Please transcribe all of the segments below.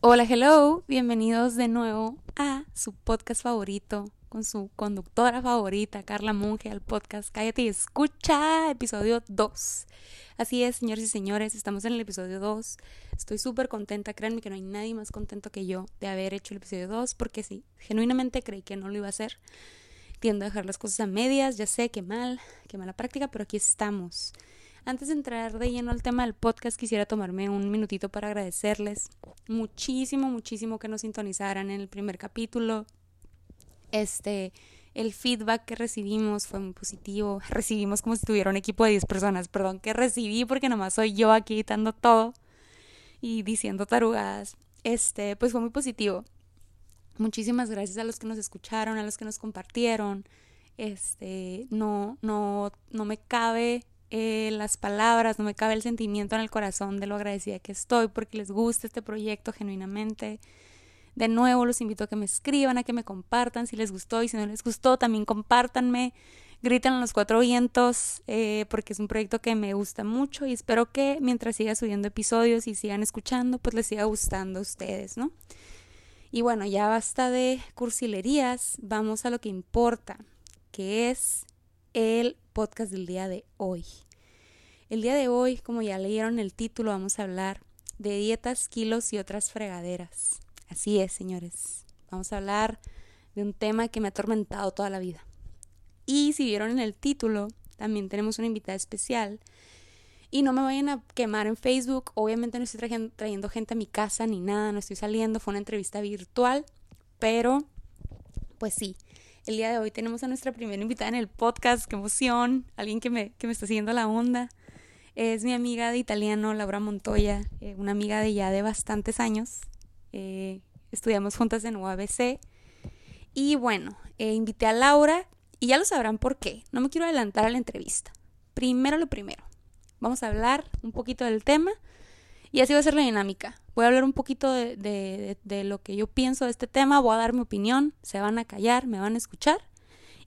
Hola, hello, bienvenidos de nuevo a su podcast favorito con su conductora favorita, Carla Monge, al podcast Cállate y Escucha, episodio 2. Así es, señores y señores, estamos en el episodio 2. Estoy súper contenta, créanme que no hay nadie más contento que yo de haber hecho el episodio 2, porque sí, genuinamente creí que no lo iba a hacer. Tiendo a dejar las cosas a medias, ya sé que mal, que mala práctica, pero aquí estamos. Antes de entrar de lleno al tema del podcast, quisiera tomarme un minutito para agradecerles muchísimo, muchísimo que nos sintonizaran en el primer capítulo. Este, el feedback que recibimos fue muy positivo. Recibimos como si tuviera un equipo de 10 personas, perdón, que recibí porque nomás soy yo aquí editando todo y diciendo tarugadas. Este, pues fue muy positivo. Muchísimas gracias a los que nos escucharon, a los que nos compartieron. Este, no, no, no me cabe eh, las palabras, no me cabe el sentimiento en el corazón de lo agradecida que estoy porque les gusta este proyecto genuinamente. De nuevo los invito a que me escriban, a que me compartan si les gustó y si no les gustó también compártanme, griten a los cuatro vientos eh, porque es un proyecto que me gusta mucho y espero que mientras siga subiendo episodios y sigan escuchando pues les siga gustando a ustedes, ¿no? Y bueno, ya basta de cursilerías, vamos a lo que importa, que es el podcast del día de hoy. El día de hoy, como ya leyeron el título, vamos a hablar de dietas, kilos y otras fregaderas. Así es, señores. Vamos a hablar de un tema que me ha atormentado toda la vida. Y si vieron en el título, también tenemos una invitada especial. Y no me vayan a quemar en Facebook. Obviamente no estoy trayendo, trayendo gente a mi casa ni nada, no estoy saliendo. Fue una entrevista virtual. Pero, pues sí, el día de hoy tenemos a nuestra primera invitada en el podcast, qué emoción, alguien que me, que me está siguiendo la onda. Es mi amiga de italiano, Laura Montoya, eh, una amiga de ya de bastantes años. Eh, estudiamos juntas en UABC. Y bueno, eh, invité a Laura y ya lo sabrán por qué. No me quiero adelantar a la entrevista. Primero lo primero. Vamos a hablar un poquito del tema y así va a ser la dinámica. Voy a hablar un poquito de, lo que yo pienso de este tema, voy a dar mi opinión, se van a callar, me van a escuchar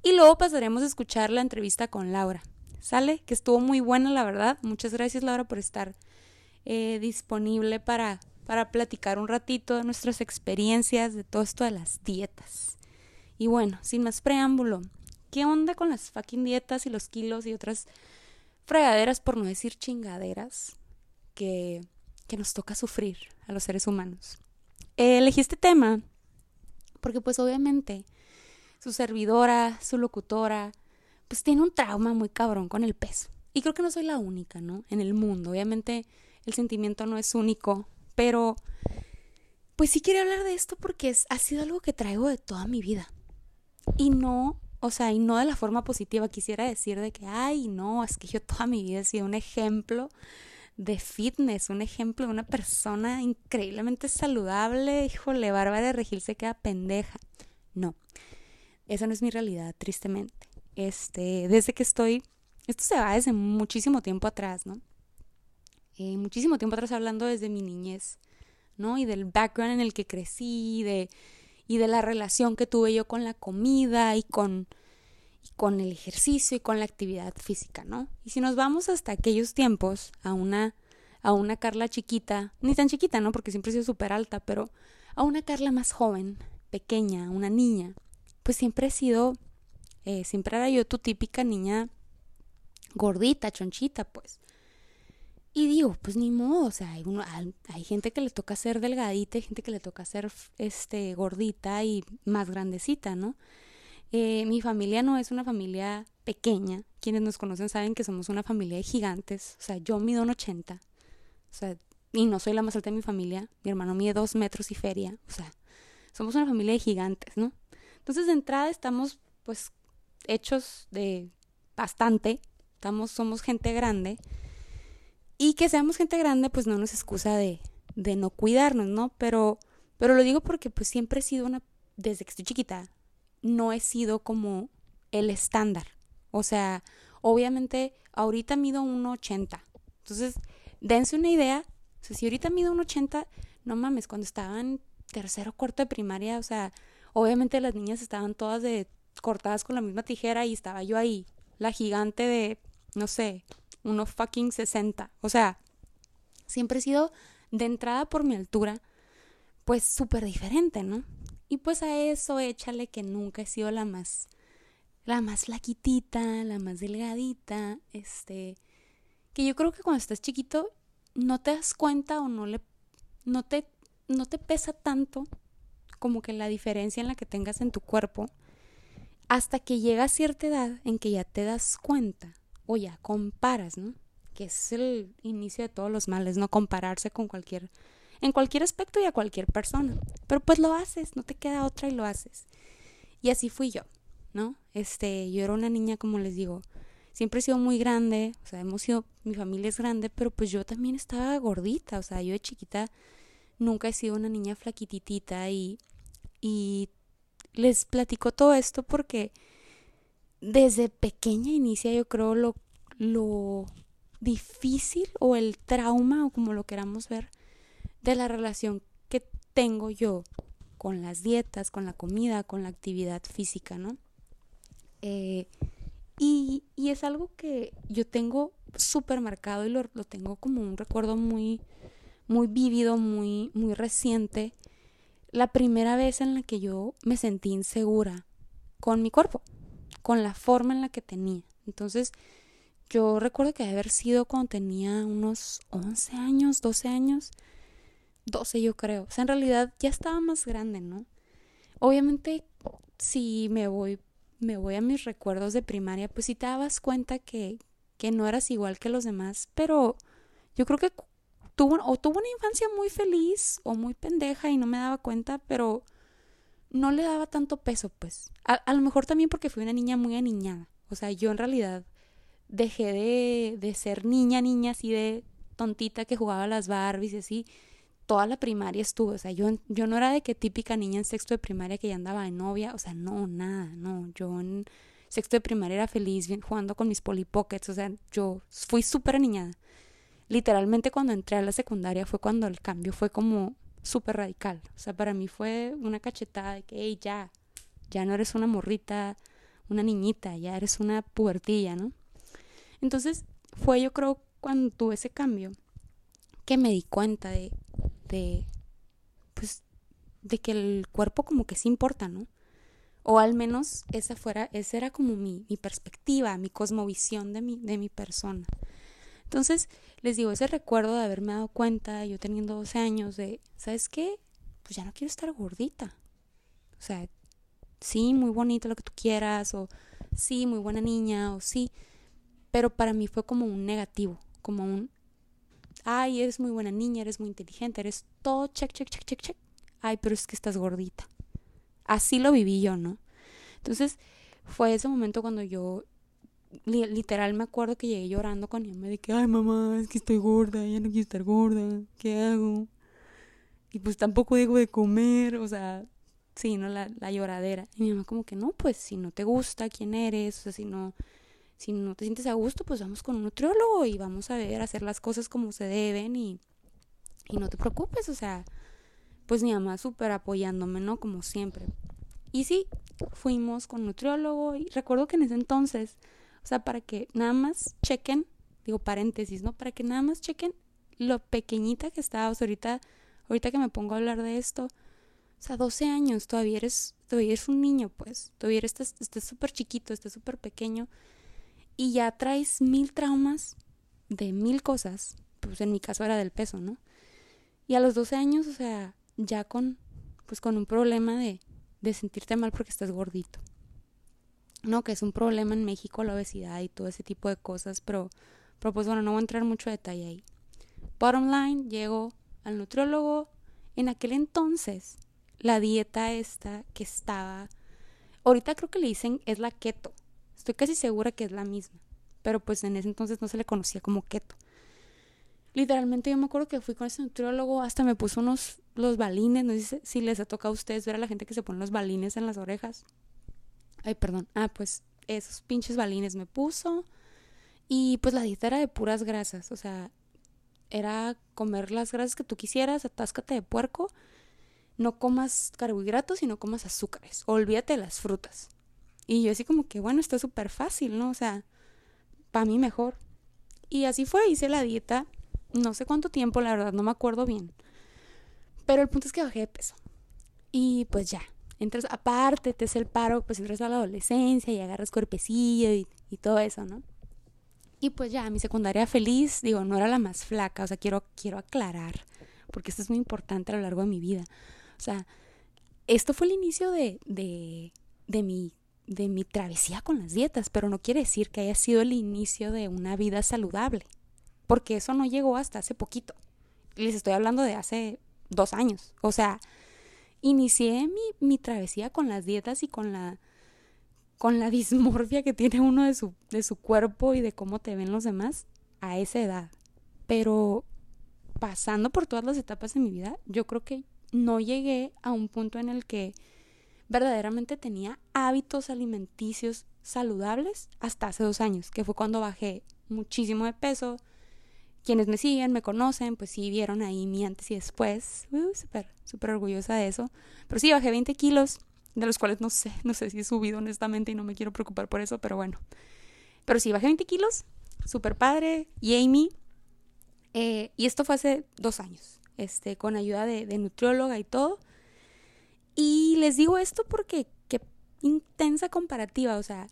y luego pasaremos a escuchar la entrevista con Laura. ¿Sale? Que estuvo muy buena, la verdad. Muchas gracias, Laura, por estar eh, disponible para, para platicar un ratito de nuestras experiencias, de todo esto de las dietas. Y bueno, sin más preámbulo, ¿qué onda con las fucking dietas y los kilos y otras fregaderas, por no decir chingaderas, que que nos toca sufrir a los seres humanos. elegí este tema porque pues obviamente su servidora, su locutora, pues tiene un trauma muy cabrón con el peso. Y creo que no soy la única, ¿no? En el mundo. Obviamente el sentimiento no es único, pero pues sí quería hablar de esto porque es, ha sido algo que traigo de toda mi vida. Y no, o sea, y no de la forma positiva. Quisiera decir de que, ay, no, es que yo toda mi vida he sido un ejemplo de fitness, un ejemplo de una persona increíblemente saludable, híjole, Bárbara de Regil se queda pendeja. No, esa no es mi realidad, tristemente. Este, desde que estoy, esto se va desde muchísimo tiempo atrás, ¿no? Eh, muchísimo tiempo atrás hablando desde mi niñez, ¿no? Y del background en el que crecí, de, y de la relación que tuve yo con la comida y con, con el ejercicio y con la actividad física, ¿no? Y si nos vamos hasta aquellos tiempos, a una, a una Carla chiquita, ni tan chiquita, ¿no? Porque siempre he sido súper alta, pero a una Carla más joven, pequeña, una niña, pues siempre he sido, eh, siempre era yo tu típica niña gordita, chonchita, pues. Y digo, pues ni modo, o sea, hay, uno, hay gente que le toca ser delgadita, hay gente que le toca ser este, gordita y más grandecita, ¿no? Eh, mi familia no es una familia pequeña. Quienes nos conocen saben que somos una familia de gigantes. O sea, yo mido un 80. O sea, y no soy la más alta de mi familia. Mi hermano mide dos metros y feria. O sea, somos una familia de gigantes, ¿no? Entonces, de entrada estamos, pues, hechos de bastante. Estamos, somos gente grande. Y que seamos gente grande, pues no nos excusa de, de no cuidarnos, ¿no? Pero, pero lo digo porque, pues, siempre he sido una, desde que estoy chiquita, no he sido como el estándar. O sea, obviamente ahorita mido 1,80. Entonces, dense una idea. O sea, si ahorita mido 1,80, no mames, cuando estaba en tercero cuarto de primaria, o sea, obviamente las niñas estaban todas de cortadas con la misma tijera y estaba yo ahí, la gigante de, no sé, uno fucking 60. O sea, siempre he sido de entrada por mi altura, pues súper diferente, ¿no? Y pues a eso échale que nunca he sido la más, la más flaquitita, la más delgadita, este, que yo creo que cuando estás chiquito no te das cuenta o no le, no te, no te pesa tanto como que la diferencia en la que tengas en tu cuerpo hasta que llega a cierta edad en que ya te das cuenta o ya comparas, ¿no? Que es el inicio de todos los males, no compararse con cualquier en cualquier aspecto y a cualquier persona. Pero pues lo haces, no te queda otra y lo haces. Y así fui yo, ¿no? Este, yo era una niña, como les digo, siempre he sido muy grande, o sea, hemos sido, mi familia es grande, pero pues yo también estaba gordita, o sea, yo de chiquita nunca he sido una niña flaquititita y, y les platico todo esto porque desde pequeña inicia yo creo lo, lo difícil o el trauma o como lo queramos ver de la relación que tengo yo con las dietas, con la comida, con la actividad física, ¿no? Eh, y, y, es algo que yo tengo súper marcado y lo, lo, tengo como un recuerdo muy, muy vívido, muy, muy reciente. La primera vez en la que yo me sentí insegura con mi cuerpo, con la forma en la que tenía. Entonces, yo recuerdo que haber sido cuando tenía unos 11 años, 12 años, 12 yo creo. O sea, en realidad ya estaba más grande, ¿no? Obviamente, si me voy, me voy a mis recuerdos de primaria, pues sí te dabas cuenta que, que no eras igual que los demás, pero yo creo que tuvo, o tuvo una infancia muy feliz o muy pendeja y no me daba cuenta, pero no le daba tanto peso, pues. A, lo mejor también porque fui una niña muy aniñada. O sea, yo en realidad dejé de, de ser niña, niña, así de tontita que jugaba las Barbies y así toda la primaria estuve, o sea, yo, yo no era de que típica niña en sexto de primaria que ya andaba de novia, o sea, no, nada, no, yo en sexto de primaria era feliz bien, jugando con mis Polly Pockets, o sea, yo fui súper niñada. Literalmente cuando entré a la secundaria fue cuando el cambio fue como súper radical, o sea, para mí fue una cachetada de que, hey, ya, ya no eres una morrita, una niñita, ya eres una pubertilla, ¿no? Entonces fue yo creo cuando tuve ese cambio que me di cuenta de de, pues, de que el cuerpo como que sí importa, ¿no? O al menos esa fuera, esa era como mi, mi perspectiva, mi cosmovisión de mi, de mi persona. Entonces, les digo, ese recuerdo de haberme dado cuenta, yo teniendo 12 años, de, ¿sabes qué? Pues ya no quiero estar gordita. O sea, sí, muy bonito lo que tú quieras, o sí, muy buena niña, o sí. Pero para mí fue como un negativo, como un, Ay, eres muy buena niña, eres muy inteligente, eres todo check, check, check, check, check. Ay, pero es que estás gordita. Así lo viví yo, ¿no? Entonces, fue ese momento cuando yo literal me acuerdo que llegué llorando con mi mamá de que, ay mamá, es que estoy gorda, ya no quiero estar gorda, ¿qué hago? Y pues tampoco dejo de comer, o sea, sí, ¿no? La, la lloradera. Y mi mamá como que, no, pues si no te gusta quién eres, o sea, si no, si no te sientes a gusto, pues vamos con un nutriólogo y vamos a ver, hacer las cosas como se deben y, y no te preocupes, o sea, pues mi mamá súper apoyándome, ¿no? Como siempre. Y sí, fuimos con nutriólogo y recuerdo que en ese entonces, o sea, para que nada más chequen, digo paréntesis, ¿no? Para que nada más chequen lo pequeñita que estaba, o sea, ahorita, ahorita que me pongo a hablar de esto, o sea, 12 años, todavía eres, todavía eres un niño, pues, todavía estás súper chiquito, estás súper pequeño y ya traes mil traumas de mil cosas, pues en mi caso era del peso, ¿no? Y a los 12 años, o sea, ya con, pues con un problema de, de sentirte mal porque estás gordito. No, que es un problema en México la obesidad y todo ese tipo de cosas, pero, pero pues bueno, no voy a entrar mucho detalle ahí. Bottom line, llego al nutriólogo. En aquel entonces, la dieta esta que estaba, ahorita creo que le dicen es la keto, Estoy casi segura que es la misma, pero pues en ese entonces no se le conocía como keto. Literalmente yo me acuerdo que fui con ese nutriólogo, hasta me puso unos los balines, no sé si les ha tocado a ustedes ver a la gente que se pone los balines en las orejas. Ay, perdón. Ah, pues esos pinches balines me puso. Y pues la dieta era de puras grasas, o sea, era comer las grasas que tú quisieras, atáscate de puerco, no comas carbohidratos y no comas azúcares, olvídate de las frutas. Y yo así como que, bueno, está súper fácil, ¿no? O sea, para mí mejor. Y así fue, hice la dieta, no sé cuánto tiempo, la verdad, no me acuerdo bien. Pero el punto es que bajé de peso. Y pues ya, entras, aparte, te es el paro, pues entras a la adolescencia y agarras cuerpecillo y, y todo eso, ¿no? Y pues ya, mi secundaria feliz, digo, no era la más flaca, o sea, quiero, quiero aclarar, porque esto es muy importante a lo largo de mi vida. O sea, esto fue el inicio de, de, de, mi, de mi travesía con las dietas, pero no quiere decir que haya sido el inicio de una vida saludable, porque eso no llegó hasta hace poquito. Les estoy hablando de hace dos años. O sea, inicié mi, mi travesía con las dietas y con la con la dismorfia que tiene uno de su, de su cuerpo y de cómo te ven los demás a esa edad. Pero pasando por todas las etapas de mi vida, yo creo que no llegué a un punto en el que verdaderamente tenía hábitos alimenticios saludables hasta hace dos años, que fue cuando bajé muchísimo de peso. Quienes me siguen, me conocen, pues sí vieron ahí mi antes y después. Uh, súper, orgullosa de eso. Pero sí, bajé 20 kilos de los cuales no sé, no sé si he subido honestamente y no me quiero preocupar por eso, pero bueno. Pero sí, bajé 20 kilos, súper padre, y Amy, eh, y esto fue hace dos años, este, con ayuda de, de nutrióloga y todo. Y les digo esto porque qué intensa comparativa, o sea,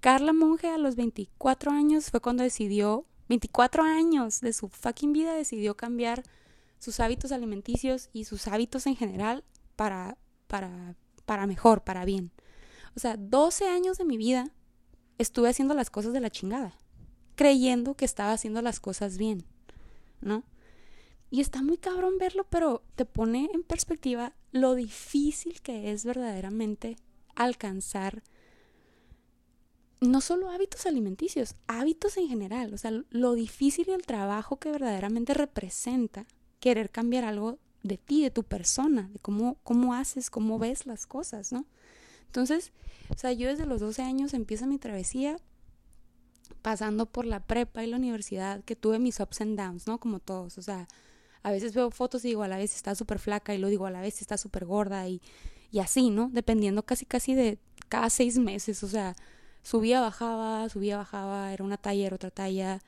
Carla Monge a los 24 años fue cuando decidió, 24 años de su fucking vida decidió cambiar sus hábitos alimenticios y sus hábitos en general para, para para mejor, para bien. O sea, 12 años de mi vida estuve haciendo las cosas de la chingada, creyendo que estaba haciendo las cosas bien, ¿no? Y está muy cabrón verlo, pero te pone en perspectiva lo difícil que es verdaderamente alcanzar no solo hábitos alimenticios, hábitos en general, o sea, lo difícil y el trabajo que verdaderamente representa querer cambiar algo de ti, de tu persona, de cómo, cómo haces, cómo ves las cosas, ¿no? Entonces, o sea, yo desde los 12 años empiezo mi travesía pasando por la prepa y la universidad, que tuve mis ups and downs, ¿no? Como todos, o sea, a veces veo fotos y digo a la vez está súper flaca y lo digo a la vez está súper gorda y, y así, ¿no? Dependiendo casi casi de cada seis meses, o sea, subía, bajaba, subía, bajaba, era una talla, era otra talla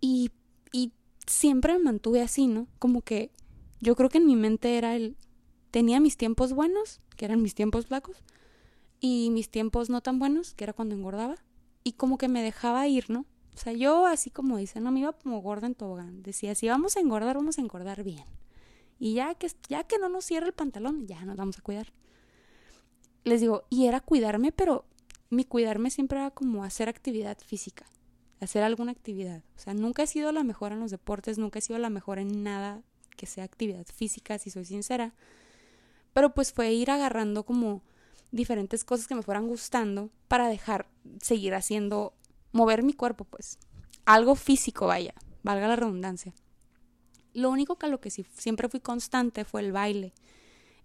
y, y siempre me mantuve así, ¿no? Como que yo creo que en mi mente era el, tenía mis tiempos buenos, que eran mis tiempos flacos, y mis tiempos no tan buenos, que era cuando engordaba, y como que me dejaba ir, ¿no? O sea, yo así como dice, no me iba como gorda en tobogán. Decía, si vamos a engordar, vamos a engordar bien. Y ya que, ya que no nos cierra el pantalón, ya nos vamos a cuidar. Les digo, y era cuidarme, pero mi cuidarme siempre era como hacer actividad física, hacer alguna actividad. O sea, nunca he sido la mejor en los deportes, nunca he sido la mejor en nada que sea actividad física, si soy sincera. Pero pues fue ir agarrando como diferentes cosas que me fueran gustando para dejar, seguir haciendo, mover mi cuerpo, pues. Algo físico, vaya, valga la redundancia. Lo único que a lo que sí, siempre fui constante fue el baile.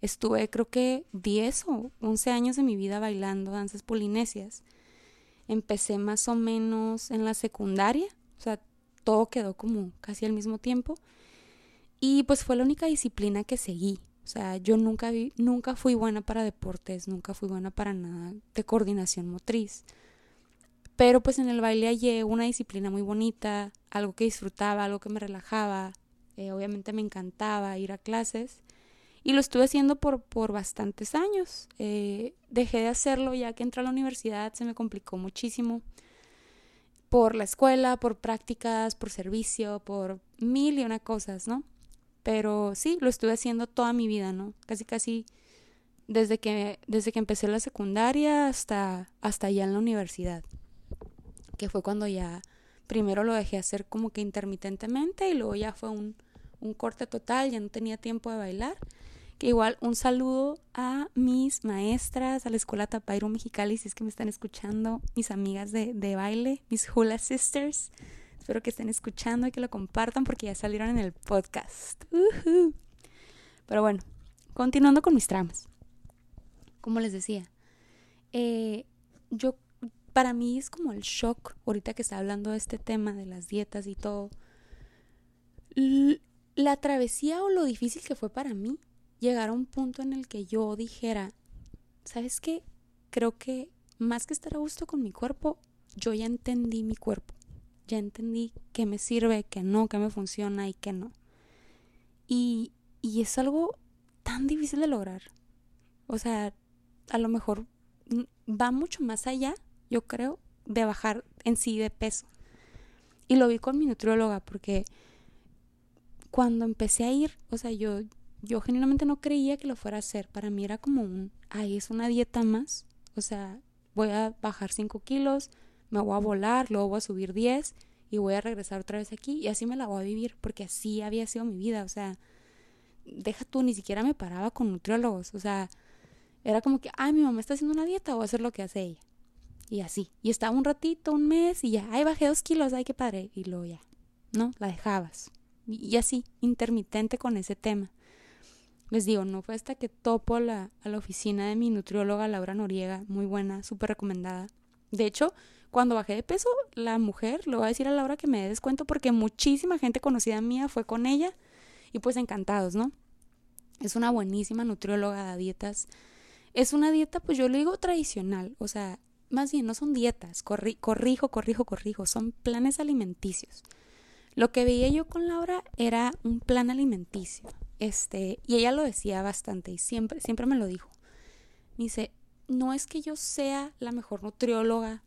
Estuve creo que 10 o 11 años de mi vida bailando danzas polinesias. Empecé más o menos en la secundaria, o sea, todo quedó como casi al mismo tiempo. Y pues fue la única disciplina que seguí. O sea, yo nunca, nunca fui buena para deportes, nunca fui buena para nada de coordinación motriz. Pero pues en el baile hallé una disciplina muy bonita, algo que disfrutaba, algo que me relajaba. Eh, obviamente me encantaba ir a clases. Y lo estuve haciendo por, por bastantes años. Eh, dejé de hacerlo ya que entré a la universidad, se me complicó muchísimo. Por la escuela, por prácticas, por servicio, por mil y una cosas, ¿no? Pero sí, lo estuve haciendo toda mi vida, ¿no? Casi, casi desde que, desde que empecé la secundaria hasta, hasta ya en la universidad. Que fue cuando ya primero lo dejé hacer como que intermitentemente y luego ya fue un, un corte total, ya no tenía tiempo de bailar. Que igual un saludo a mis maestras, a la escuela Tapairo Mexicali, si es que me están escuchando, mis amigas de, de baile, mis Hula Sisters. Espero que estén escuchando y que lo compartan porque ya salieron en el podcast. Pero bueno, continuando con mis tramas. Como les decía, eh, yo, para mí es como el shock, ahorita que está hablando de este tema de las dietas y todo, la travesía o lo difícil que fue para mí llegar a un punto en el que yo dijera, ¿sabes qué? Creo que más que estar a gusto con mi cuerpo, yo ya entendí mi cuerpo ya entendí qué me sirve, qué no, qué me funciona y qué no. Y, y es algo tan difícil de lograr. O sea, a lo mejor va mucho más allá, yo creo, de bajar en sí de peso. Y lo vi con mi nutrióloga porque cuando empecé a ir, o sea, yo, yo genuinamente no creía que lo fuera a hacer. Para mí era como un, ay, es una dieta más. O sea, voy a bajar 5 kilos, me voy a volar, luego voy a subir 10 y voy a regresar otra vez aquí y así me la voy a vivir porque así había sido mi vida. O sea, deja tú, ni siquiera me paraba con nutriólogos. O sea, era como que, ay, mi mamá está haciendo una dieta, voy a hacer lo que hace ella. Y así. Y estaba un ratito, un mes, y ya, ay, bajé dos kilos, ay, qué padre. Y luego ya, ¿no? La dejabas. Y, así, intermitente con ese tema. Les digo, no fue hasta que topo la, a la oficina de mi nutrióloga Laura Noriega, muy buena, súper recomendada. De hecho, cuando bajé de peso, la mujer, le voy a decir a Laura que me dé descuento porque muchísima gente conocida mía fue con ella y pues encantados, ¿no? Es una buenísima nutrióloga de dietas. Es una dieta, pues yo le digo tradicional, o sea, más bien no son dietas, corrijo, corrijo, corrijo, son planes alimenticios. Lo que veía yo con Laura era un plan alimenticio. Este, y ella lo decía bastante y siempre, siempre me lo dijo. Me dice, no es que yo sea la mejor nutrióloga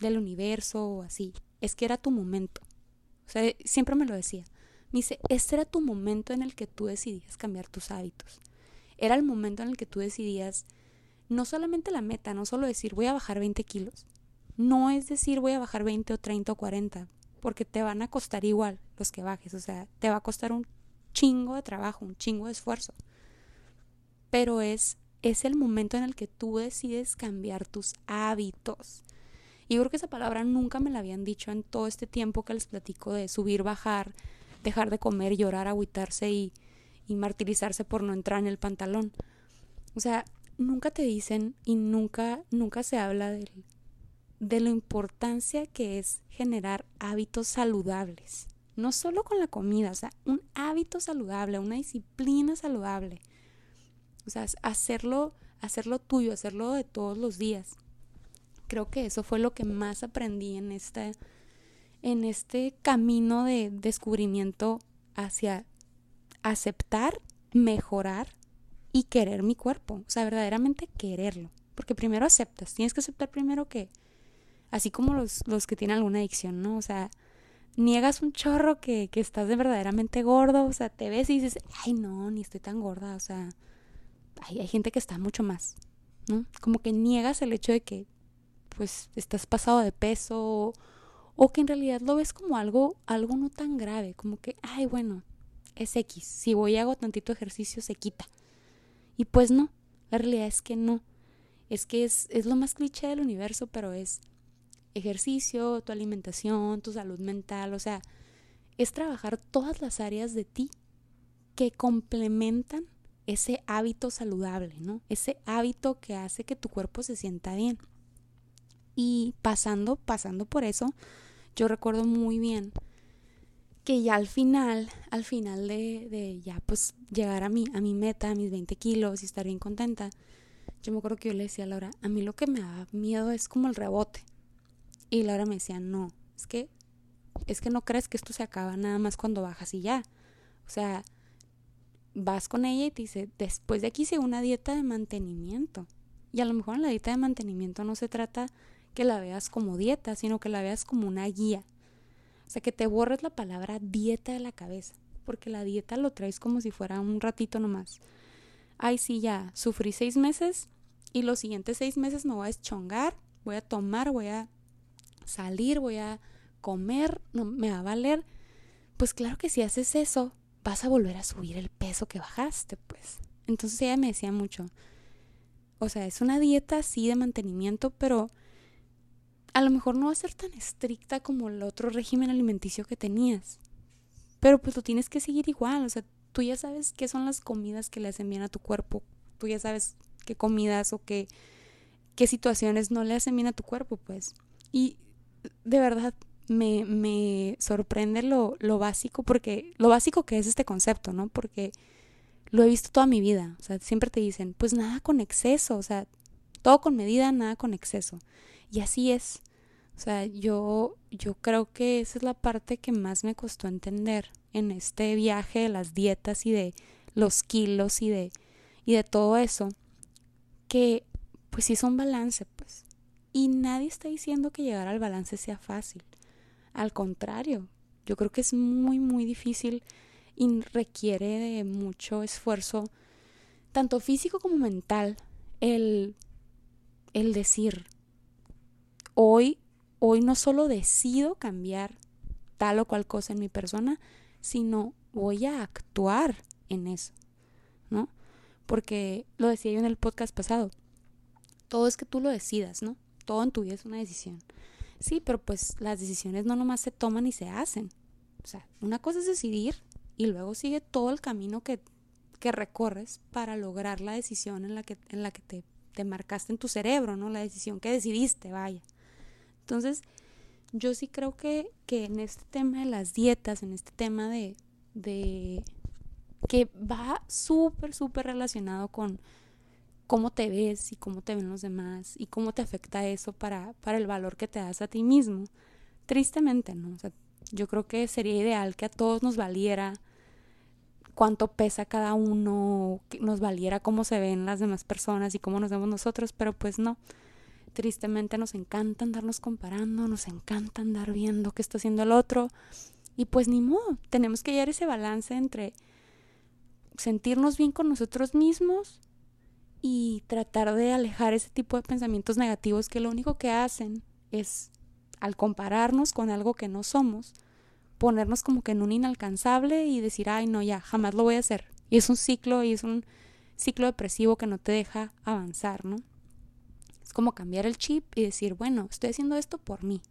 del universo o así, es que era tu momento. O sea, siempre me lo decía. Me dice, este era tu momento en el que tú decidías cambiar tus hábitos. Era el momento en el que tú decidías no solamente la meta, no solo decir voy a bajar 20 kilos. No es decir voy a bajar 20 o 30 o 40, porque te van a costar igual los que bajes. O sea, te va a costar un chingo de trabajo, un chingo de esfuerzo. Pero es, es el momento en el que tú decides cambiar tus hábitos. Y creo que esa palabra nunca me la habían dicho en todo este tiempo que les platico de subir, bajar, dejar de comer, llorar, agüitarse y, y martirizarse por no entrar en el pantalón. O sea, nunca te dicen y nunca, nunca se habla de, de la importancia que es generar hábitos saludables. No solo con la comida, o sea, un hábito saludable, una disciplina saludable. O sea, hacerlo, hacerlo tuyo, hacerlo de todos los días. Creo que eso fue lo que más aprendí en este, en este camino de descubrimiento hacia aceptar, mejorar y querer mi cuerpo, o sea, verdaderamente quererlo. Porque primero aceptas, tienes que aceptar primero que, así como los, los que tienen alguna adicción, ¿no? O sea, niegas un chorro que, que estás de verdaderamente gordo, o sea, te ves y dices, ay, no, ni estoy tan gorda, o sea, hay, hay gente que está mucho más, ¿no? Como que niegas el hecho de que, pues, estás pasado de peso o, que en realidad lo ves como algo, algo no tan grave, como que, ay, bueno, es X, si voy y hago tantito ejercicio se quita. Y pues no, la realidad es que no. Es que es, es lo más cliché del universo, pero es ejercicio, tu alimentación, tu salud mental, o sea, es trabajar todas las áreas de ti que complementan ese hábito saludable, ¿no? Ese hábito que hace que tu cuerpo se sienta bien. Y pasando, pasando por eso, yo recuerdo muy bien que ya al final, al final de, de, ya pues llegar a mi, a mi meta, a mis 20 kilos y estar bien contenta, yo me acuerdo que yo le decía a Laura, a mí lo que me da miedo es como el rebote. Y Laura me decía, no, es que, es que no crees que esto se acaba nada más cuando bajas y ya. O sea, vas con ella y te dice, después de aquí sigue una dieta de mantenimiento. Y a lo mejor en la dieta de mantenimiento no se trata que la veas como dieta, sino que la veas como una guía o sea, que te borres la palabra dieta de la cabeza, porque la dieta lo traes como si fuera un ratito nomás. Ay, sí, ya, sufrí seis meses y los siguientes seis meses me voy a deschongar, voy a tomar, voy a salir, voy a comer, no me va a valer. Pues claro que si haces eso, vas a volver a subir el peso que bajaste, pues. Entonces ella me decía mucho, o sea, es una dieta así de mantenimiento, pero a lo mejor no va a ser tan estricta como el otro régimen alimenticio que tenías. Pero pues lo tienes que seguir igual, o sea, tú ya sabes qué son las comidas que le hacen bien a tu cuerpo, tú ya sabes qué comidas o qué, qué situaciones no le hacen bien a tu cuerpo, pues. Y de verdad me, me sorprende lo, lo básico, porque lo básico que es este concepto, ¿no? Porque lo he visto toda mi vida, o sea, siempre te dicen, pues nada con exceso, o sea, todo con medida, nada con exceso. Y así es. O sea, yo, yo creo que esa es la parte que más me costó entender en este viaje de las dietas y de los kilos y de, y de todo eso, que pues sí es un balance, pues. Y nadie está diciendo que llegar al balance sea fácil. Al contrario, yo creo que es muy, muy difícil y requiere de mucho esfuerzo, tanto físico como mental, el, el decir, hoy, hoy no solo decido cambiar tal o cual cosa en mi persona, sino voy a actuar en eso, ¿no? Porque lo decía yo en el podcast pasado, todo es que tú lo decidas, ¿no? Todo en tu vida es una decisión. Sí, pero pues las decisiones no nomás se toman y se hacen. O sea, una cosa es decidir y luego sigue todo el camino que, que recorres para lograr la decisión en la que, en la que te, te marcaste en tu cerebro, ¿no? La decisión que decidiste, vaya. Entonces, yo sí creo que, que en este tema de las dietas, en este tema de, de que va súper, súper relacionado con cómo te ves y cómo te ven los demás y cómo te afecta eso para, para el valor que te das a ti mismo. Tristemente, ¿no? O sea, yo creo que sería ideal que a todos nos valiera cuánto pesa cada uno, que nos valiera cómo se ven las demás personas y cómo nos vemos nosotros, pero pues no. Tristemente nos encanta andarnos comparando, nos encanta andar viendo qué está haciendo el otro. Y pues ni modo, tenemos que hallar ese balance entre sentirnos bien con nosotros mismos y tratar de alejar ese tipo de pensamientos negativos que lo único que hacen es, al compararnos con algo que no somos, ponernos como que en un inalcanzable y decir, ay, no, ya, jamás lo voy a hacer. Y es un ciclo y es un ciclo depresivo que no te deja avanzar, ¿no? Como cambiar el chip y decir, bueno, estoy haciendo esto por mí.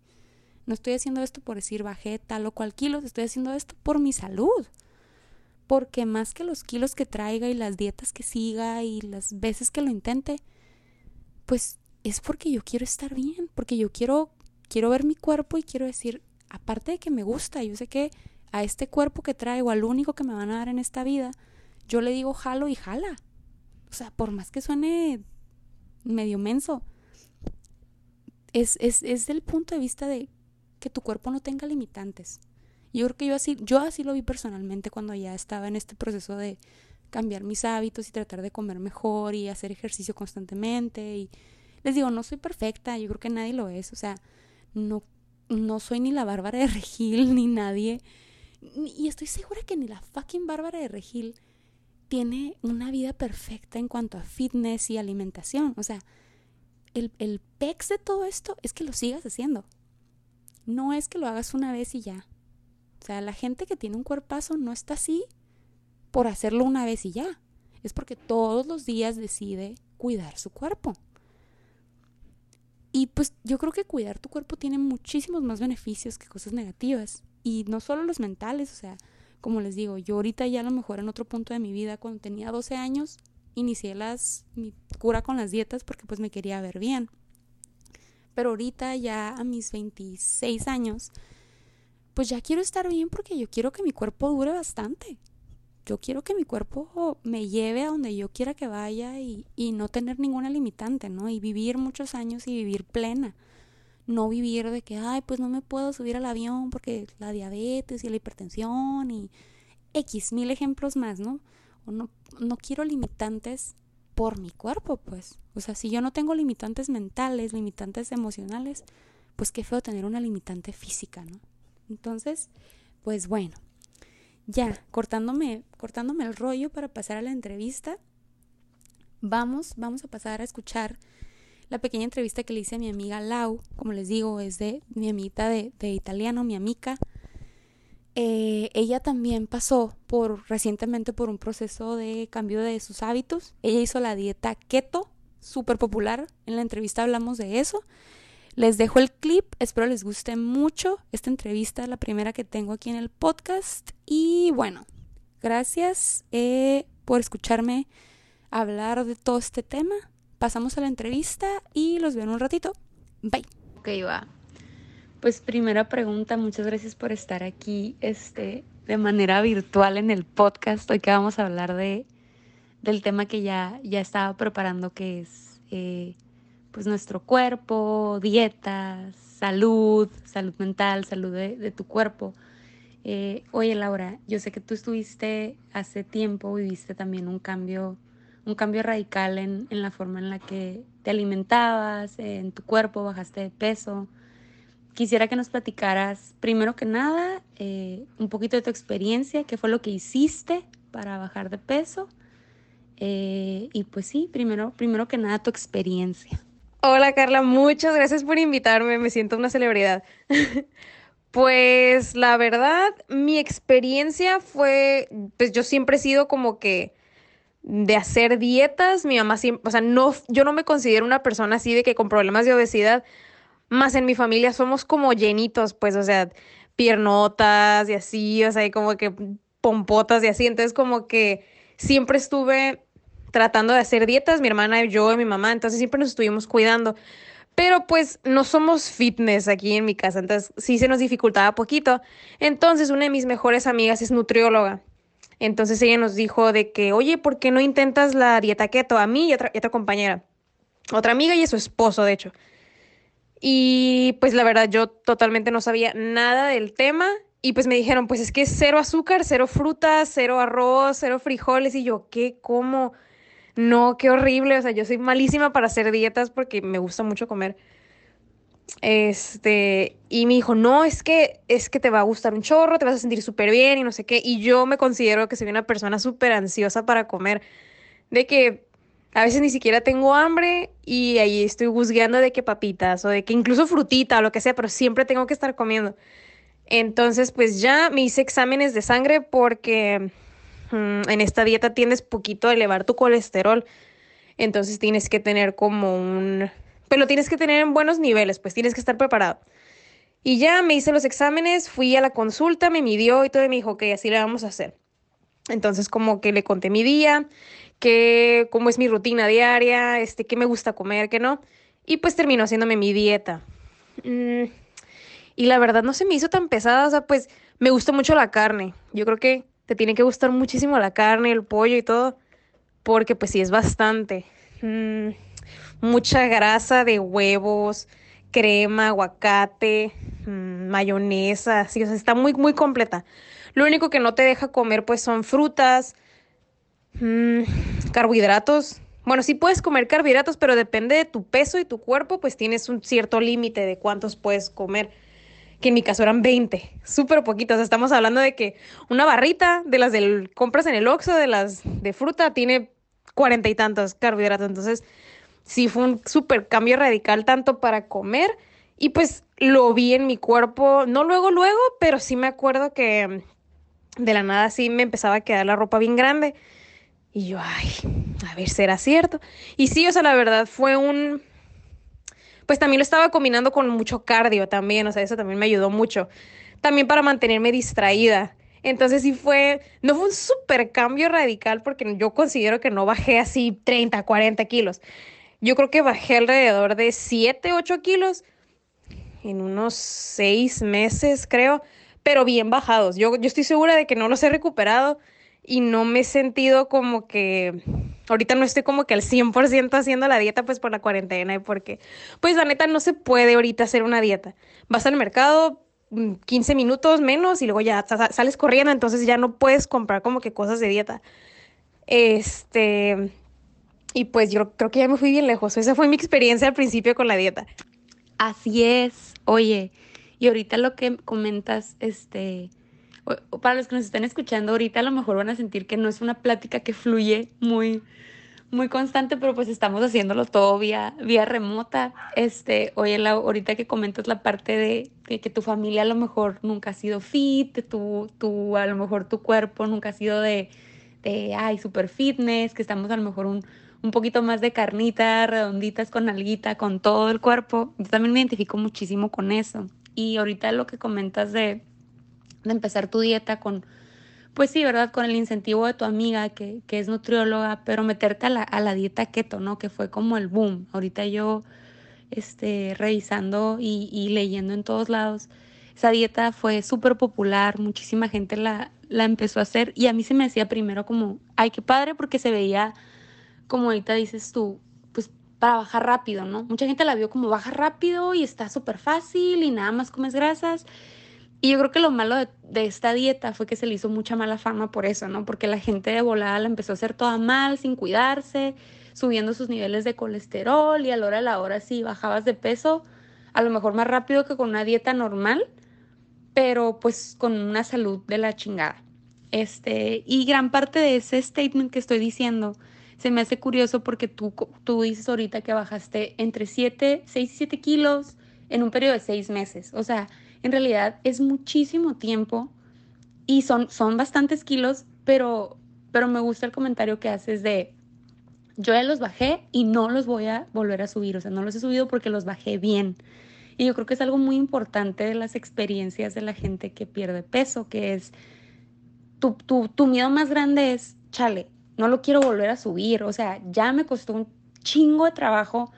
No estoy haciendo esto por decir bajé tal o cual kilos, estoy haciendo esto por mi salud porque más que los kilos que traiga y las dietas que siga y las veces que lo intente, pues es porque yo quiero estar bien, porque yo quiero quiero ver mi cuerpo y quiero decir, aparte de que me gusta, yo sé que a este cuerpo que traigo, al único que me van a dar en esta vida, yo le digo jalo y jala. O sea, por más que suene medio menso, es, es, es del punto de vista de que tu cuerpo no tenga limitantes. Yo creo que yo así, yo así lo vi personalmente cuando ya estaba en este proceso de cambiar mis hábitos y tratar de comer mejor y hacer ejercicio constantemente. Y les digo, no soy perfecta, yo creo que nadie lo es. O sea, no, no soy ni la Bárbara de Regil, ni nadie. Y estoy segura que ni la fucking Bárbara de Regil tiene una vida perfecta en cuanto a fitness y alimentación. O sea, el, el pex de todo esto es que lo sigas haciendo. No es que lo hagas una vez y ya. O sea, la gente que tiene un cuerpazo no está así por hacerlo una vez y ya. Es porque todos los días decide cuidar su cuerpo. Y pues yo creo que cuidar tu cuerpo tiene muchísimos más beneficios que cosas negativas. Y no solo los mentales, o sea, como les digo, yo ahorita ya a lo mejor en otro punto de mi vida, cuando tenía 12 años, inicié las, mi cura con las dietas porque pues me quería ver bien. Pero ahorita ya a mis 26 años, pues ya quiero estar bien porque yo quiero que mi cuerpo dure bastante. Yo quiero que mi cuerpo me lleve a donde yo quiera que vaya y, y no tener ninguna limitante, ¿no? Y vivir muchos años y vivir plena. No vivir de que, ay, pues no me puedo subir al avión porque la diabetes y la hipertensión y X, mil ejemplos más, ¿no? No, no quiero limitantes por mi cuerpo, pues. O sea, si yo no tengo limitantes mentales, limitantes emocionales, pues qué feo tener una limitante física, ¿no? Entonces, pues bueno, ya cortándome, cortándome el rollo para pasar a la entrevista, vamos, vamos a pasar a escuchar la pequeña entrevista que le hice a mi amiga Lau, como les digo, es de mi amita de, italiano, mi amiga. Eh, ella también pasó por recientemente por un proceso de cambio de sus hábitos. Ella hizo la dieta keto, súper popular. En la entrevista hablamos de eso. Les dejo el clip, espero les guste mucho esta entrevista, la primera que tengo aquí en el podcast. Y bueno, gracias eh, por escucharme hablar de todo este tema. Pasamos a la entrevista y los veo en un ratito. Bye. Ok, va. Pues primera pregunta, muchas gracias por estar aquí este, de manera virtual en el podcast. Hoy que vamos a hablar de, del tema que ya, ya estaba preparando, que es eh, pues nuestro cuerpo, dietas, salud, salud mental, salud de, tu cuerpo. Eh, oye Laura, yo sé que tú estuviste hace tiempo, viviste también un cambio, un cambio radical en, en la forma en la que te alimentabas, en tu cuerpo, bajaste de peso. Quisiera que nos platicaras, primero que nada, eh, un poquito de tu experiencia, qué fue lo que hiciste para bajar de peso. Eh, y pues sí, primero, primero que nada, tu experiencia. Hola Carla, muchas gracias por invitarme, me siento una celebridad. Pues la verdad, mi experiencia fue, pues yo siempre he sido como que de hacer dietas, mi mamá siempre, o sea, no, yo no me considero una persona así de que con problemas de obesidad, más en mi familia somos como llenitos, pues, o sea, piernotas y así, o sea, como que pompotas y así, entonces como que siempre estuve tratando de hacer dietas, mi hermana, y yo y mi mamá, entonces siempre nos estuvimos cuidando. Pero pues no somos fitness aquí en mi casa, entonces sí se nos dificultaba poquito. Entonces una de mis mejores amigas es nutrióloga. Entonces ella nos dijo de que, oye, ¿por qué no intentas la dieta keto? A mí y otra, otra compañera. Otra amiga y a su esposo, de hecho. Y pues la verdad yo totalmente no sabía nada del tema. Y pues me dijeron, pues es que cero azúcar, cero frutas, cero arroz, cero frijoles. Y yo, ¿qué? ¿Cómo? No, qué horrible. O sea, yo soy malísima para hacer dietas porque me gusta mucho comer. Este, y me dijo, no, es que, es que te va a gustar un chorro, te vas a sentir súper bien y no sé qué. Y yo me considero que soy una persona súper ansiosa para comer. De que a veces ni siquiera tengo hambre y ahí estoy buscando de que papitas o de que incluso frutita o lo que sea, pero siempre tengo que estar comiendo. Entonces, pues ya me hice exámenes de sangre porque Mm, en esta dieta tienes poquito a elevar tu colesterol. Entonces tienes que tener como un... Pero tienes que tener en buenos niveles, pues tienes que estar preparado. Y ya me hice los exámenes, fui a la consulta, me midió y todo y me dijo, ok, así le vamos a hacer. Entonces como que le conté mi día, que cómo es mi rutina diaria, este, qué me gusta comer, qué no. Y pues terminó haciéndome mi dieta. Mm, y la verdad no se me hizo tan pesada, o sea, pues me gusta mucho la carne. Yo creo que te tiene que gustar muchísimo la carne, el pollo y todo, porque pues sí es bastante. Mm, mucha grasa de huevos, crema, aguacate, mm, mayonesa, sí, o sea, está muy, muy completa. Lo único que no te deja comer pues son frutas, mm, carbohidratos. Bueno, sí puedes comer carbohidratos, pero depende de tu peso y tu cuerpo, pues tienes un cierto límite de cuántos puedes comer que en mi caso eran 20, súper poquitos. Estamos hablando de que una barrita de las del compras en el Oxxo, de las de fruta, tiene cuarenta y tantos carbohidratos. Entonces, sí fue un súper cambio radical tanto para comer y pues lo vi en mi cuerpo, no luego, luego, pero sí me acuerdo que de la nada sí me empezaba a quedar la ropa bien grande. Y yo, ay, a ver, ¿será cierto? Y sí, o sea, la verdad fue un, pues también lo estaba combinando con mucho cardio también, o sea, eso también me ayudó mucho. También para mantenerme distraída. Entonces sí fue, no fue un súper cambio radical porque yo considero que no bajé así 30, 40 kilos. Yo creo que bajé alrededor de 7, 8 kilos en unos 6 meses, creo, pero bien bajados. Yo, yo estoy segura de que no los he recuperado y no me he sentido como que ahorita no estoy como que al 100% haciendo la dieta pues por la cuarentena y porque pues la neta no se puede ahorita hacer una dieta. Vas al mercado 15 mm, minutos menos y luego ya sales corriendo, entonces ya no puedes comprar como que cosas de dieta. Este y pues yo creo que ya me fui bien lejos. Esa fue mi experiencia al principio con la dieta. Así es. Oye, y ahorita lo que comentas este para los que nos están escuchando ahorita a lo mejor van a sentir que no es una plática que fluye muy muy constante, pero pues estamos haciéndolo todo vía, vía remota. Este, oye, la, ahorita que comentas la parte de, que tu familia a lo mejor nunca ha sido fit, tu, tu, a lo mejor tu cuerpo nunca ha sido de, de ay, super fitness, que estamos a lo mejor un, un poquito más de carnita, redonditas con alguita, con todo el cuerpo. Yo también me identifico muchísimo con eso. Y ahorita lo que comentas de de empezar tu dieta con, pues sí, ¿verdad? Con el incentivo de tu amiga que, que es nutrióloga, pero meterte a la, a la, dieta keto, ¿no? Que fue como el boom. Ahorita yo, este, revisando y, y leyendo en todos lados, esa dieta fue súper popular, muchísima gente la, la empezó a hacer y a mí se me hacía primero como, ay, qué padre, porque se veía, como ahorita dices tú, pues para bajar rápido, ¿no? Mucha gente la vio como baja rápido y está súper fácil y nada más comes grasas Y yo creo que lo malo de, esta dieta fue que se le hizo mucha mala fama por eso, ¿no? Porque la gente de volada la empezó a hacer toda mal, sin cuidarse, subiendo sus niveles de colesterol y a la hora de la hora sí bajabas de peso, a lo mejor más rápido que con una dieta normal, pero pues con una salud de la chingada. Este, y gran parte de ese statement que estoy diciendo se me hace curioso porque tú, tú dices ahorita que bajaste entre 7, 6 y 7 kilos en un periodo de 6 meses. O sea, en realidad es muchísimo tiempo y son, son bastantes kilos, pero, pero me gusta el comentario que haces de yo ya los bajé y no los voy a volver a subir. O sea, no los he subido porque los bajé bien. Y yo creo que es algo muy importante de las experiencias de la gente que pierde peso, que es tu, tu, tu miedo más grande es, chale, no lo quiero volver a subir, o sea, ya me costó un chingo de trabajo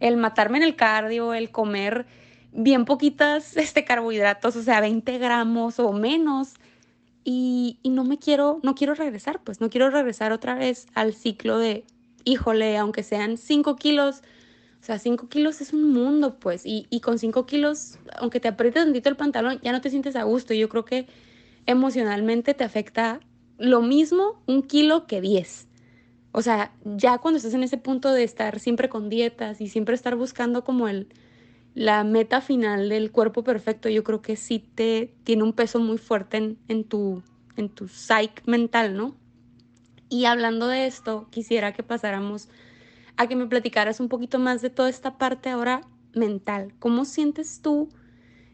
el matarme en el cardio, el comer bien poquitas este, carbohidratos, o sea, 20 gramos o menos. Y, y, no me quiero, no quiero regresar, pues no quiero regresar otra vez al ciclo de, híjole, aunque sean 5 kilos, o sea, 5 kilos es un mundo, pues, y, y con 5 kilos, aunque te aprietes tantito el pantalón, ya no te sientes a gusto. Yo creo que emocionalmente te afecta lo mismo un kilo que 10. O sea, ya cuando estás en ese punto de estar siempre con dietas y siempre estar buscando como el, la meta final del cuerpo perfecto, yo creo que sí te tiene un peso muy fuerte en, en tu, en tu psyche mental, ¿no? Y hablando de esto, quisiera que pasáramos a que me platicaras un poquito más de toda esta parte ahora mental. ¿Cómo sientes tú?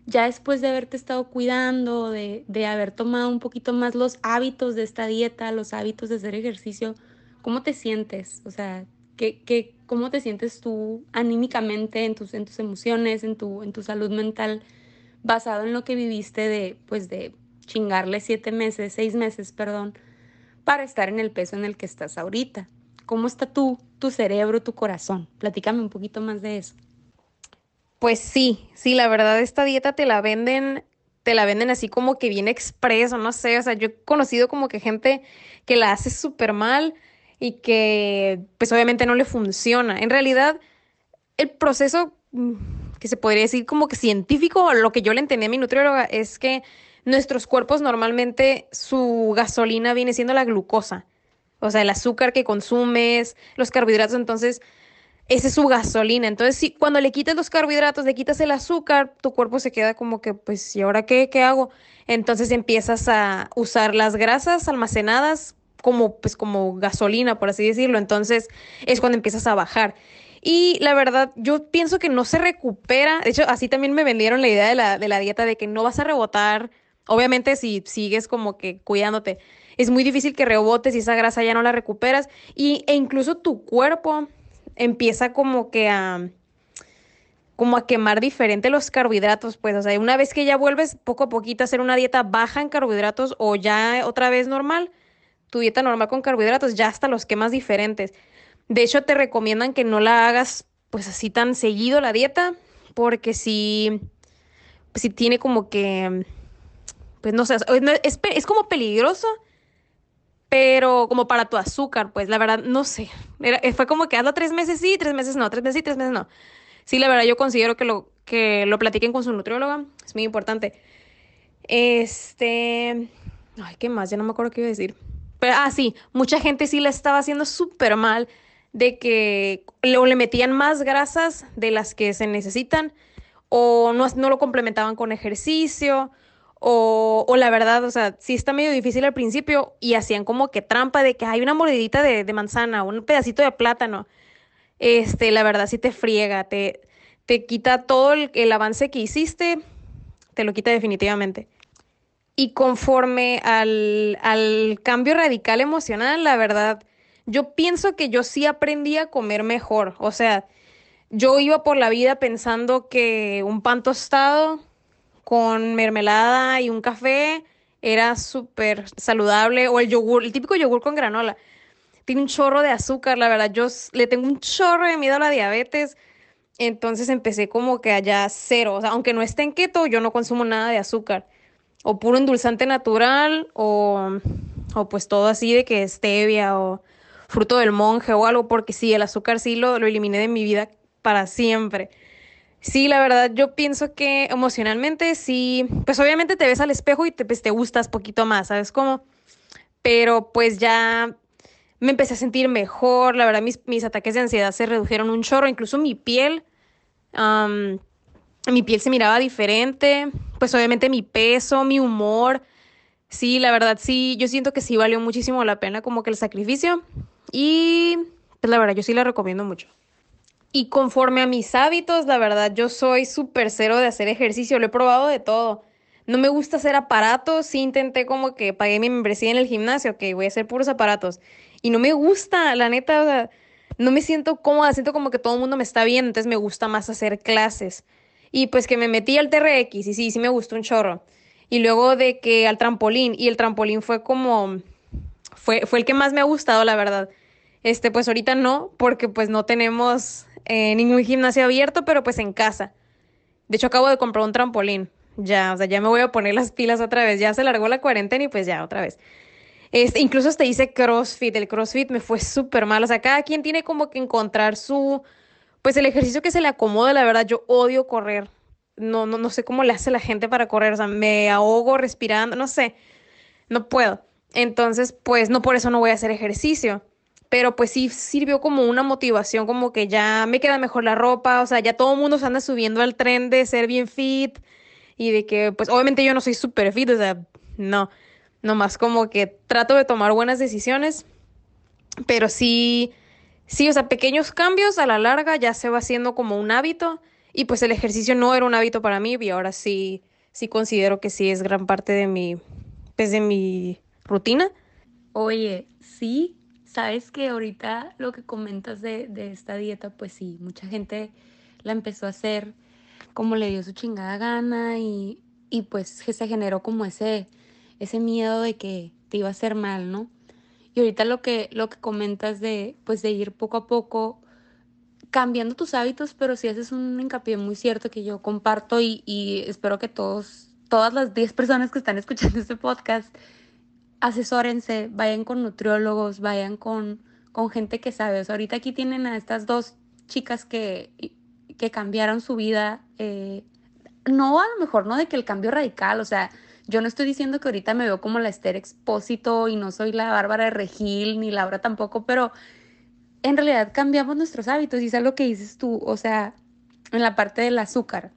ya después de haberte estado cuidando, de, de, haber tomado un poquito más los hábitos de esta dieta, los hábitos de hacer ejercicio, ¿cómo te sientes? O sea, ¿qué, cómo te sientes tú anímicamente en tus, en tus emociones, en tu, en tu salud mental, basado en lo que viviste de, pues, de chingarle siete meses, seis meses, perdón, para estar en el peso en el que estás ahorita? ¿Cómo está tú, tu cerebro, tu corazón? Platícame un poquito más de eso. Pues sí, sí, la verdad esta dieta te la venden, te la venden así como que bien expreso, no sé, o sea, yo he conocido como que gente que la hace súper mal y que pues obviamente no le funciona. En realidad, el proceso mm, que se podría decir como que científico, lo que yo le entendí a mi nutrióloga es que nuestros cuerpos normalmente su gasolina viene siendo la glucosa, o sea, el azúcar que consumes, los carbohidratos, entonces esa es su gasolina. Entonces, si cuando le quitas los carbohidratos, le quitas el azúcar, tu cuerpo se queda como que, pues, ¿y ahora qué, qué hago? Entonces empiezas a usar las grasas almacenadas como, pues, como gasolina, por así decirlo. Entonces es cuando empiezas a bajar. Y la verdad, yo pienso que no se recupera. De hecho, así también me vendieron la idea de la, de la dieta de que no vas a rebotar. Obviamente, si sigues como que cuidándote, es muy difícil que rebotes y esa grasa ya no la recuperas. Y, e incluso tu cuerpo empieza como que a como a quemar diferente los carbohidratos, pues, o sea, una vez que ya vuelves poco a poquito a hacer una dieta baja en carbohidratos o ya otra vez normal, tu dieta normal con carbohidratos, ya hasta los quemas diferentes. De hecho, te recomiendan que no la hagas pues así tan seguido la dieta, porque si, si tiene como que, pues no sé, es, como peligroso pero como para tu azúcar, pues la verdad, no sé. Eh, fue como que hazlo tres meses sí, tres meses no, tres meses sí, tres meses no. Sí, la verdad, yo considero que lo, que lo platiquen con su nutrióloga, es muy importante. Este. Ay, ¿qué más? Ya no me acuerdo qué iba a decir. Pero, ah, sí, mucha gente sí la estaba haciendo súper mal de que o le metían más grasas de las que se necesitan o no, no lo complementaban con ejercicio o, o, la verdad, o sea, sí está medio difícil al principio y hacían como que trampa de que hay una mordidita de, de manzana, un pedacito de plátano. Este, la verdad sí te friega, te, te quita todo el avance que hiciste, te lo quita definitivamente. Y conforme al, al cambio radical emocional, la verdad, yo pienso que yo sí aprendí a comer mejor. O sea, yo iba por la vida pensando que un pan tostado con mermelada y un café era súper saludable. O el yogur, el típico yogur con granola. Tiene un chorro de azúcar, la verdad. Yo le tengo un chorro de miedo a la diabetes. Entonces empecé como que allá cero. O sea, aunque no esté en keto, yo no consumo nada de azúcar. O puro endulzante natural, o, o pues todo así de que stevia o fruto del monje o algo, porque sí, el azúcar sí lo, lo eliminé de mi vida para siempre. Sí, la verdad, yo pienso que emocionalmente sí, pues obviamente te ves al espejo y te, pues, te gustas poquito más, ¿sabes cómo? Pero pues ya me empecé a sentir mejor, la verdad mis, mis ataques de ansiedad se redujeron un chorro, incluso mi piel, mi piel se miraba diferente, pues obviamente mi peso, mi humor, sí, la verdad sí, yo siento que sí valió muchísimo la pena como que el sacrificio y pues la verdad yo sí la recomiendo mucho. Y conforme a mis hábitos, la verdad, yo soy súper cero de hacer ejercicio, lo he probado de todo. No me gusta hacer aparatos, sí intenté como que pagué mi membresía en el gimnasio, que voy a hacer puros aparatos. Y no me gusta, la neta, o sea, no me siento cómoda, siento como que todo el mundo me está viendo, entonces me gusta más hacer clases. Y pues que me metí al TRX y sí, sí me gustó un chorro. Y luego de que al trampolín, y el trampolín fue como, fue, fue el que más me ha gustado, la verdad. Este, pues ahorita no, porque pues no tenemos eh, ningún gimnasio abierto, pero pues en casa. De hecho, acabo de comprar un trampolín. Ya, o sea, ya me voy a poner las pilas otra vez. Ya se largó la cuarentena y pues ya, otra vez. Este, incluso hasta hice CrossFit. El CrossFit me fue súper mal. O sea, cada quien tiene como que encontrar su, pues el ejercicio que se le acomode. La verdad, yo odio correr. No, no, no sé cómo le hace la gente para correr. O sea, me ahogo respirando. No sé, no puedo. Entonces, pues no por eso no voy a hacer ejercicio pero pues sí sirvió como una motivación, como que ya me queda mejor la ropa, o sea, ya todo mundo se anda subiendo al tren de ser bien fit y de que, pues obviamente yo no soy súper fit, o sea, no, nomás como que trato de tomar buenas decisiones, pero sí, sí, o sea, pequeños cambios a la larga ya se va haciendo como un hábito y pues el ejercicio no era un hábito para mí y ahora sí, sí considero que sí es gran parte de mi, pues de mi rutina. Oye, sí, Sabes que ahorita lo que comentas de, de, esta dieta, pues sí, mucha gente la empezó a hacer como le dio su chingada gana y, y pues se generó como ese, ese miedo de que te iba a hacer mal, ¿no? Y ahorita lo que, lo que comentas de, pues de ir poco a poco cambiando tus hábitos, pero sí haces un hincapié muy cierto que yo comparto y, y espero que todos, todas las 10 personas que están escuchando este podcast asesórense, vayan con nutriólogos, vayan con, con gente que sabe. O sea, ahorita aquí tienen a estas dos chicas que, que cambiaron su vida. Eh, no a lo mejor, no de que el cambio radical, o sea, yo no estoy diciendo que ahorita me veo como la Esther Expósito y no soy la Bárbara de Regil ni Laura tampoco, pero en realidad cambiamos nuestros hábitos y es lo que dices tú, o sea, en la parte del azúcar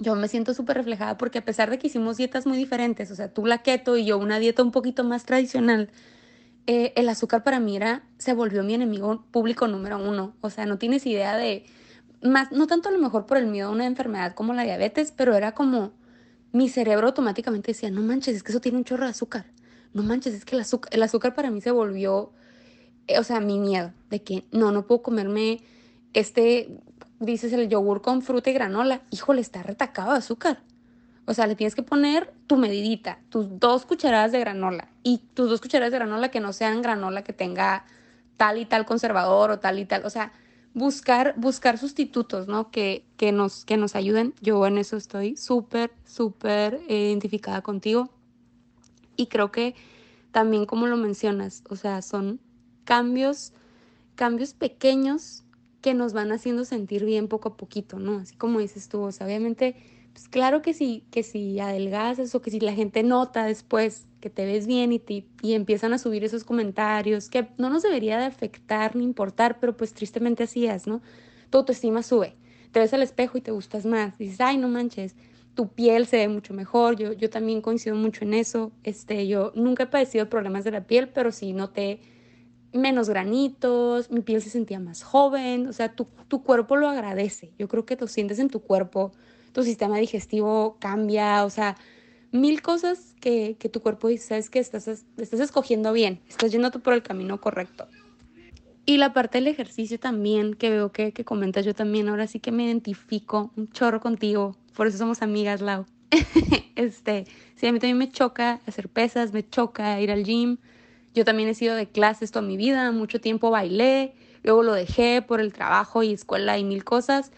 yo me siento súper reflejada porque a pesar de que hicimos dietas muy diferentes, o sea, tú la keto y yo una dieta un poquito más tradicional, eh, el azúcar para mí era, se volvió mi enemigo público número uno. O sea, no tienes idea de, más, no tanto a lo mejor por el miedo a una enfermedad como la diabetes, pero era como, mi cerebro automáticamente decía, no manches, es que eso tiene un chorro de azúcar. No manches, es que el azúcar, el azúcar para mí se volvió, eh, o sea, mi miedo de que no, no puedo comerme este dices el yogur con fruta y granola, híjole, está retacado de azúcar. O sea, le tienes que poner tu medidita, tus dos cucharadas de granola y tus dos cucharadas de granola que no sean granola que tenga tal y tal conservador o tal y tal. O sea, buscar, buscar sustitutos, ¿no? Que, que, nos, que nos ayuden. Yo en eso estoy súper, súper identificada contigo. Y creo que también como lo mencionas, o sea, son cambios, cambios pequeños que nos van haciendo sentir bien poco a poquito, ¿no? Así como dices tú, o sea, obviamente, pues claro que sí, que si adelgazas o que si la gente nota después que te ves bien y, te, y empiezan a subir esos comentarios, que no nos debería de afectar ni importar, pero pues tristemente así es, ¿no? Tu autoestima sube, te ves al espejo y te gustas más, dices, ay, no manches, tu piel se ve mucho mejor, yo, yo también coincido mucho en eso, este, yo nunca he padecido problemas de la piel, pero sí noté menos granitos, mi piel se sentía más joven, o sea, tu, tu cuerpo lo agradece, yo creo que lo sientes en tu cuerpo, tu sistema digestivo cambia, o sea, mil cosas que, que tu cuerpo dice, sabes que estás, estás escogiendo bien, estás yendo por el camino correcto. Y la parte del ejercicio también, que veo que, que comentas yo también, ahora sí que me identifico un chorro contigo, por eso somos amigas, Lau. este, sí, a mí también me choca hacer pesas, me choca ir al gym, yo también he sido de clases toda mi vida, mucho tiempo bailé, luego lo dejé por el trabajo y escuela y mil cosas.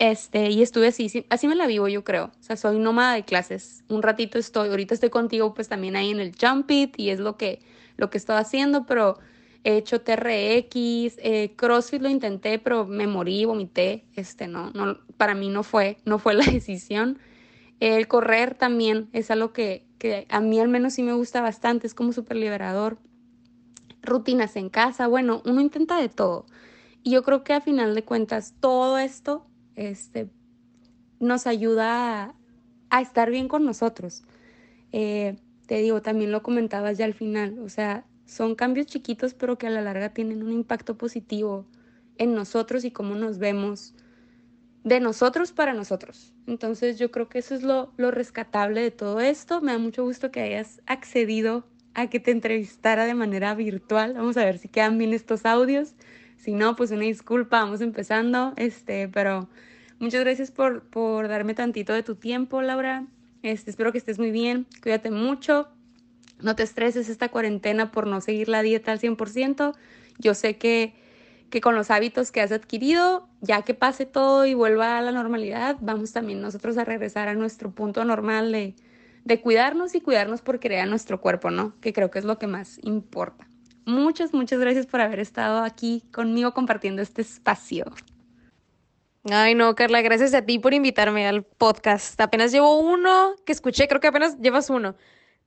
Este, y estuve así, así me la vivo yo creo. O sea, soy nómada de clases. Un ratito estoy, ahorita estoy contigo pues también ahí en el Jump It y es lo que, lo que estoy haciendo, pero he hecho TRX, eh, CrossFit lo intenté, pero me morí, vomité, este, no, no, para mí no fue, no fue la decisión. El correr también es algo que, que a mí al menos sí me gusta bastante, es como súper liberador. Rutinas en casa, bueno, uno intenta de todo. Y yo creo que a final de cuentas todo esto este, nos ayuda a, estar bien con nosotros. Eh, te digo, también lo comentabas ya al final, o sea, son cambios chiquitos pero que a la larga tienen un impacto positivo en nosotros y cómo nos vemos de nosotros para nosotros. Entonces yo creo que eso es lo, lo rescatable de todo esto. Me da mucho gusto que hayas accedido a que te entrevistara de manera virtual. Vamos a ver si quedan bien estos audios. Si no, pues una disculpa, vamos empezando. Este, pero muchas gracias por, por darme tantito de tu tiempo, Laura. Este, espero que estés muy bien. Cuídate mucho. No te estreses esta cuarentena por no seguir la dieta al 100%. Yo sé que que con los hábitos que has adquirido, ya que pase todo y vuelva a la normalidad, vamos también nosotros a regresar a nuestro punto normal de, de cuidarnos y cuidarnos por crear nuestro cuerpo, ¿no? Que creo que es lo que más importa. Muchas, muchas gracias por haber estado aquí conmigo compartiendo este espacio. Ay, no, Carla, gracias a ti por invitarme al podcast. Apenas llevo uno que escuché, creo que apenas llevas uno,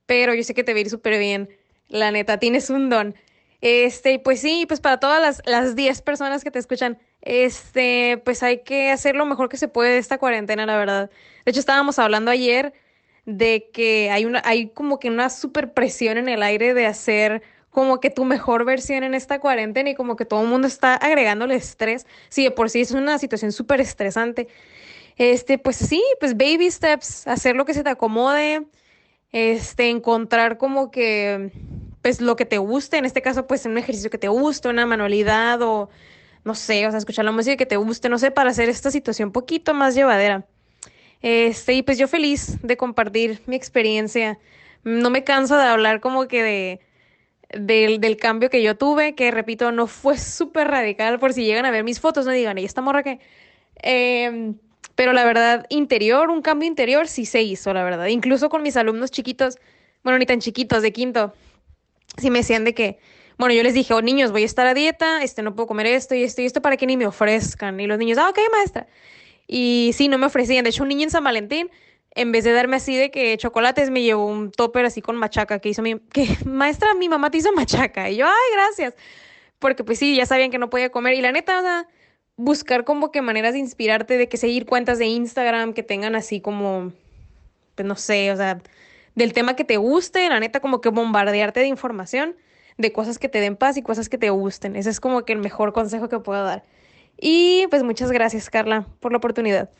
pero yo sé que te va a ir súper bien. La neta, tienes un don. Este, pues sí, pues para todas las, las 10 personas que te escuchan, este, pues hay que hacer lo mejor que se puede de esta cuarentena, la verdad. De hecho, estábamos hablando ayer de que hay una, hay como que una super presión en el aire de hacer como que tu mejor versión en esta cuarentena y como que todo el mundo está agregándole estrés. Sí, de por sí es una situación súper estresante. Este, pues sí, pues baby steps, hacer lo que se te acomode, este, encontrar como que pues lo que te guste, en este caso pues un ejercicio que te guste, una manualidad o no sé, o sea, escuchar la música que te guste, no sé, para hacer esta situación un poquito más llevadera. Este, y pues yo feliz de compartir mi experiencia. No me canso de hablar como que de del, del cambio que yo tuve, que repito, no fue súper radical, por si llegan a ver mis fotos, no digan, ¿y esta morra qué? Em, pero la verdad, interior, un cambio interior sí se hizo, la verdad. Incluso con mis alumnos chiquitos, bueno, ni tan chiquitos, de quinto, si me decían de que, bueno, yo les dije, oh niños, voy a estar a dieta, este, no puedo comer esto y esto y esto para que ni me ofrezcan. Y los niños, ah, ok, maestra. Y sí, no me ofrecían. De hecho, un niño en San Valentín, en vez de darme así de que chocolates, me llevó un topper así con machaca que hizo mi, que maestra, mi mamá te hizo machaca. Y yo, ay, gracias. Porque pues sí, ya sabían que no podía comer. Y la neta, o sea, buscar como que maneras de inspirarte, de que seguir cuentas de Instagram que tengan así como, pues no sé, o sea, del tema que te guste, la neta, como que bombardearte de información, de cosas que te den paz y cosas que te gusten. Ese es como que el mejor consejo que puedo dar. Y pues muchas gracias, Carla, por la oportunidad.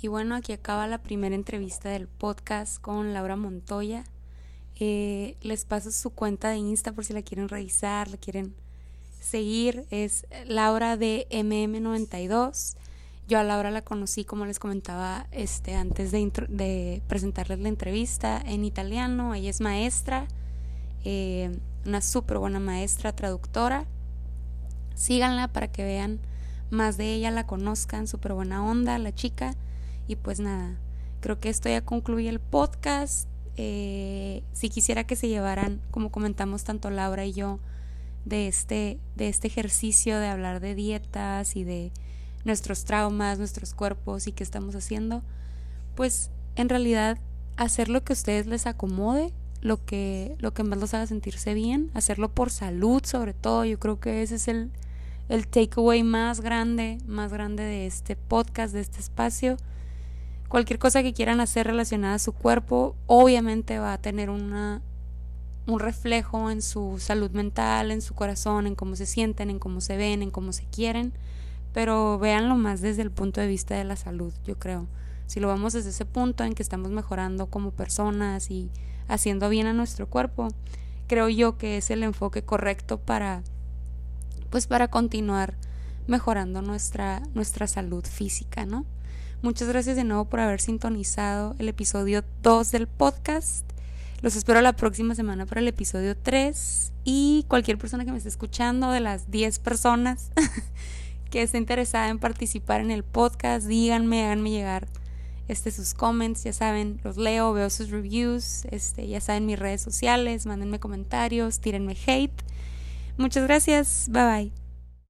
Y bueno, aquí acaba la primera entrevista del podcast con Laura Montoya. Eh, les paso su cuenta de Insta por si la quieren revisar, la quieren seguir. Es Laura de MM92. Yo a Laura la conocí, como les comentaba este, antes de, presentarles la entrevista, en italiano. Ella es maestra, eh, una súper buena maestra, traductora. Síganla para que vean más de ella, la conozcan, súper buena onda, la chica. Y pues nada, creo que esto ya concluye el podcast. Eh, si quisiera que se llevaran, como comentamos tanto Laura y yo, de este, de este ejercicio de hablar de dietas y de nuestros traumas, nuestros cuerpos y qué estamos haciendo, pues en realidad hacer lo que a ustedes les acomode, lo que, lo que más los haga sentirse bien, hacerlo por salud sobre todo, yo creo que ese es el, el takeaway más grande, más grande de este podcast, de este espacio. Cualquier cosa que quieran hacer relacionada a su cuerpo, obviamente va a tener una, un reflejo en su salud mental, en su corazón, en cómo se sienten, en cómo se ven, en cómo se quieren pero véanlo más desde el punto de vista de la salud, yo creo. Si lo vamos desde ese punto en que estamos mejorando como personas y haciendo bien a nuestro cuerpo, creo yo que es el enfoque correcto para pues para continuar mejorando nuestra nuestra salud física, ¿no? Muchas gracias de nuevo por haber sintonizado el episodio 2 del podcast. Los espero la próxima semana para el episodio 3 y cualquier persona que me esté escuchando de las 10 personas que esté interesada en participar en el podcast, díganme, háganme llegar este, sus comments, ya saben, los leo, veo sus reviews, este, ya saben mis redes sociales, mándenme comentarios, tírenme hate. Muchas gracias, bye bye.